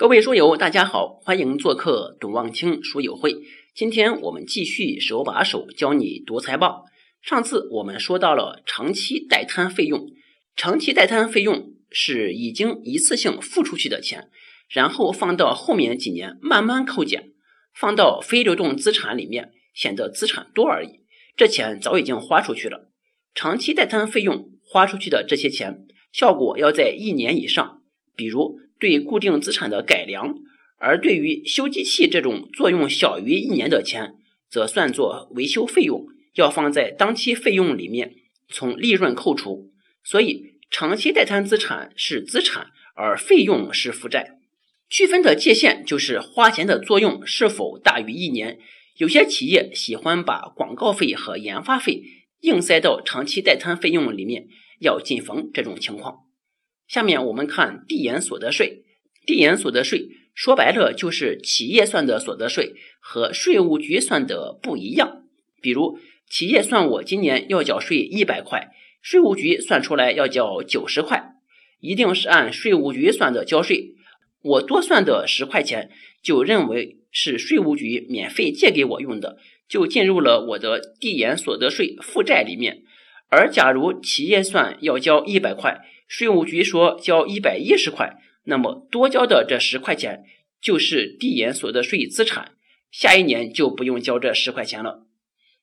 各位书友，大家好，欢迎做客董望清书友会。今天我们继续手把手教你读财报。上次我们说到了长期代摊费用，长期代摊费用是已经一次性付出去的钱，然后放到后面几年慢慢扣减，放到非流动资产里面，显得资产多而已。这钱早已经花出去了。长期代摊费用花出去的这些钱，效果要在一年以上，比如。对固定资产的改良，而对于修机器这种作用小于一年的钱，则算作维修费用，要放在当期费用里面，从利润扣除。所以，长期代摊资产是资产，而费用是负债。区分的界限就是花钱的作用是否大于一年。有些企业喜欢把广告费和研发费硬塞到长期代摊费用里面，要谨防这种情况。下面我们看递延所得税。递延所得税说白了就是企业算的所得税和税务局算的不一样。比如企业算我今年要缴税一百块，税务局算出来要缴九十块，一定是按税务局算的交税。我多算的十块钱就认为是税务局免费借给我用的，就进入了我的递延所得税负债里面。而假如企业算要交一百块，税务局说交一百一十块，那么多交的这十块钱就是递延所得税资产，下一年就不用交这十块钱了。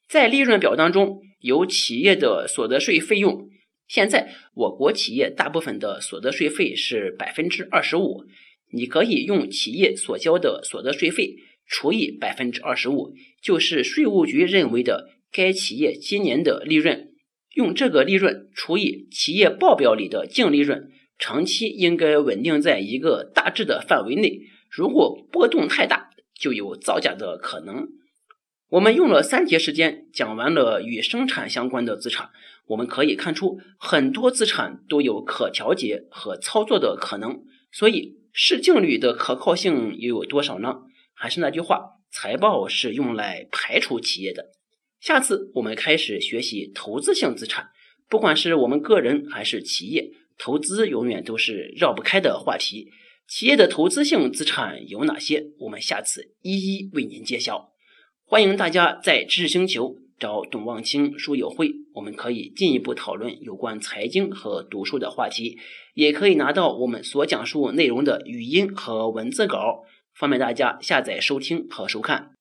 在利润表当中有企业的所得税费用，现在我国企业大部分的所得税费是百分之二十五，你可以用企业所交的所得税费除以百分之二十五，就是税务局认为的该企业今年的利润。用这个利润除以企业报表里的净利润，长期应该稳定在一个大致的范围内。如果波动太大，就有造假的可能。我们用了三节时间讲完了与生产相关的资产，我们可以看出很多资产都有可调节和操作的可能。所以市净率的可靠性又有多少呢？还是那句话，财报是用来排除企业的。下次我们开始学习投资性资产，不管是我们个人还是企业，投资永远都是绕不开的话题。企业的投资性资产有哪些？我们下次一一为您揭晓。欢迎大家在知识星球找董望清书友会，我们可以进一步讨论有关财经和读书的话题，也可以拿到我们所讲述内容的语音和文字稿，方便大家下载收听和收看。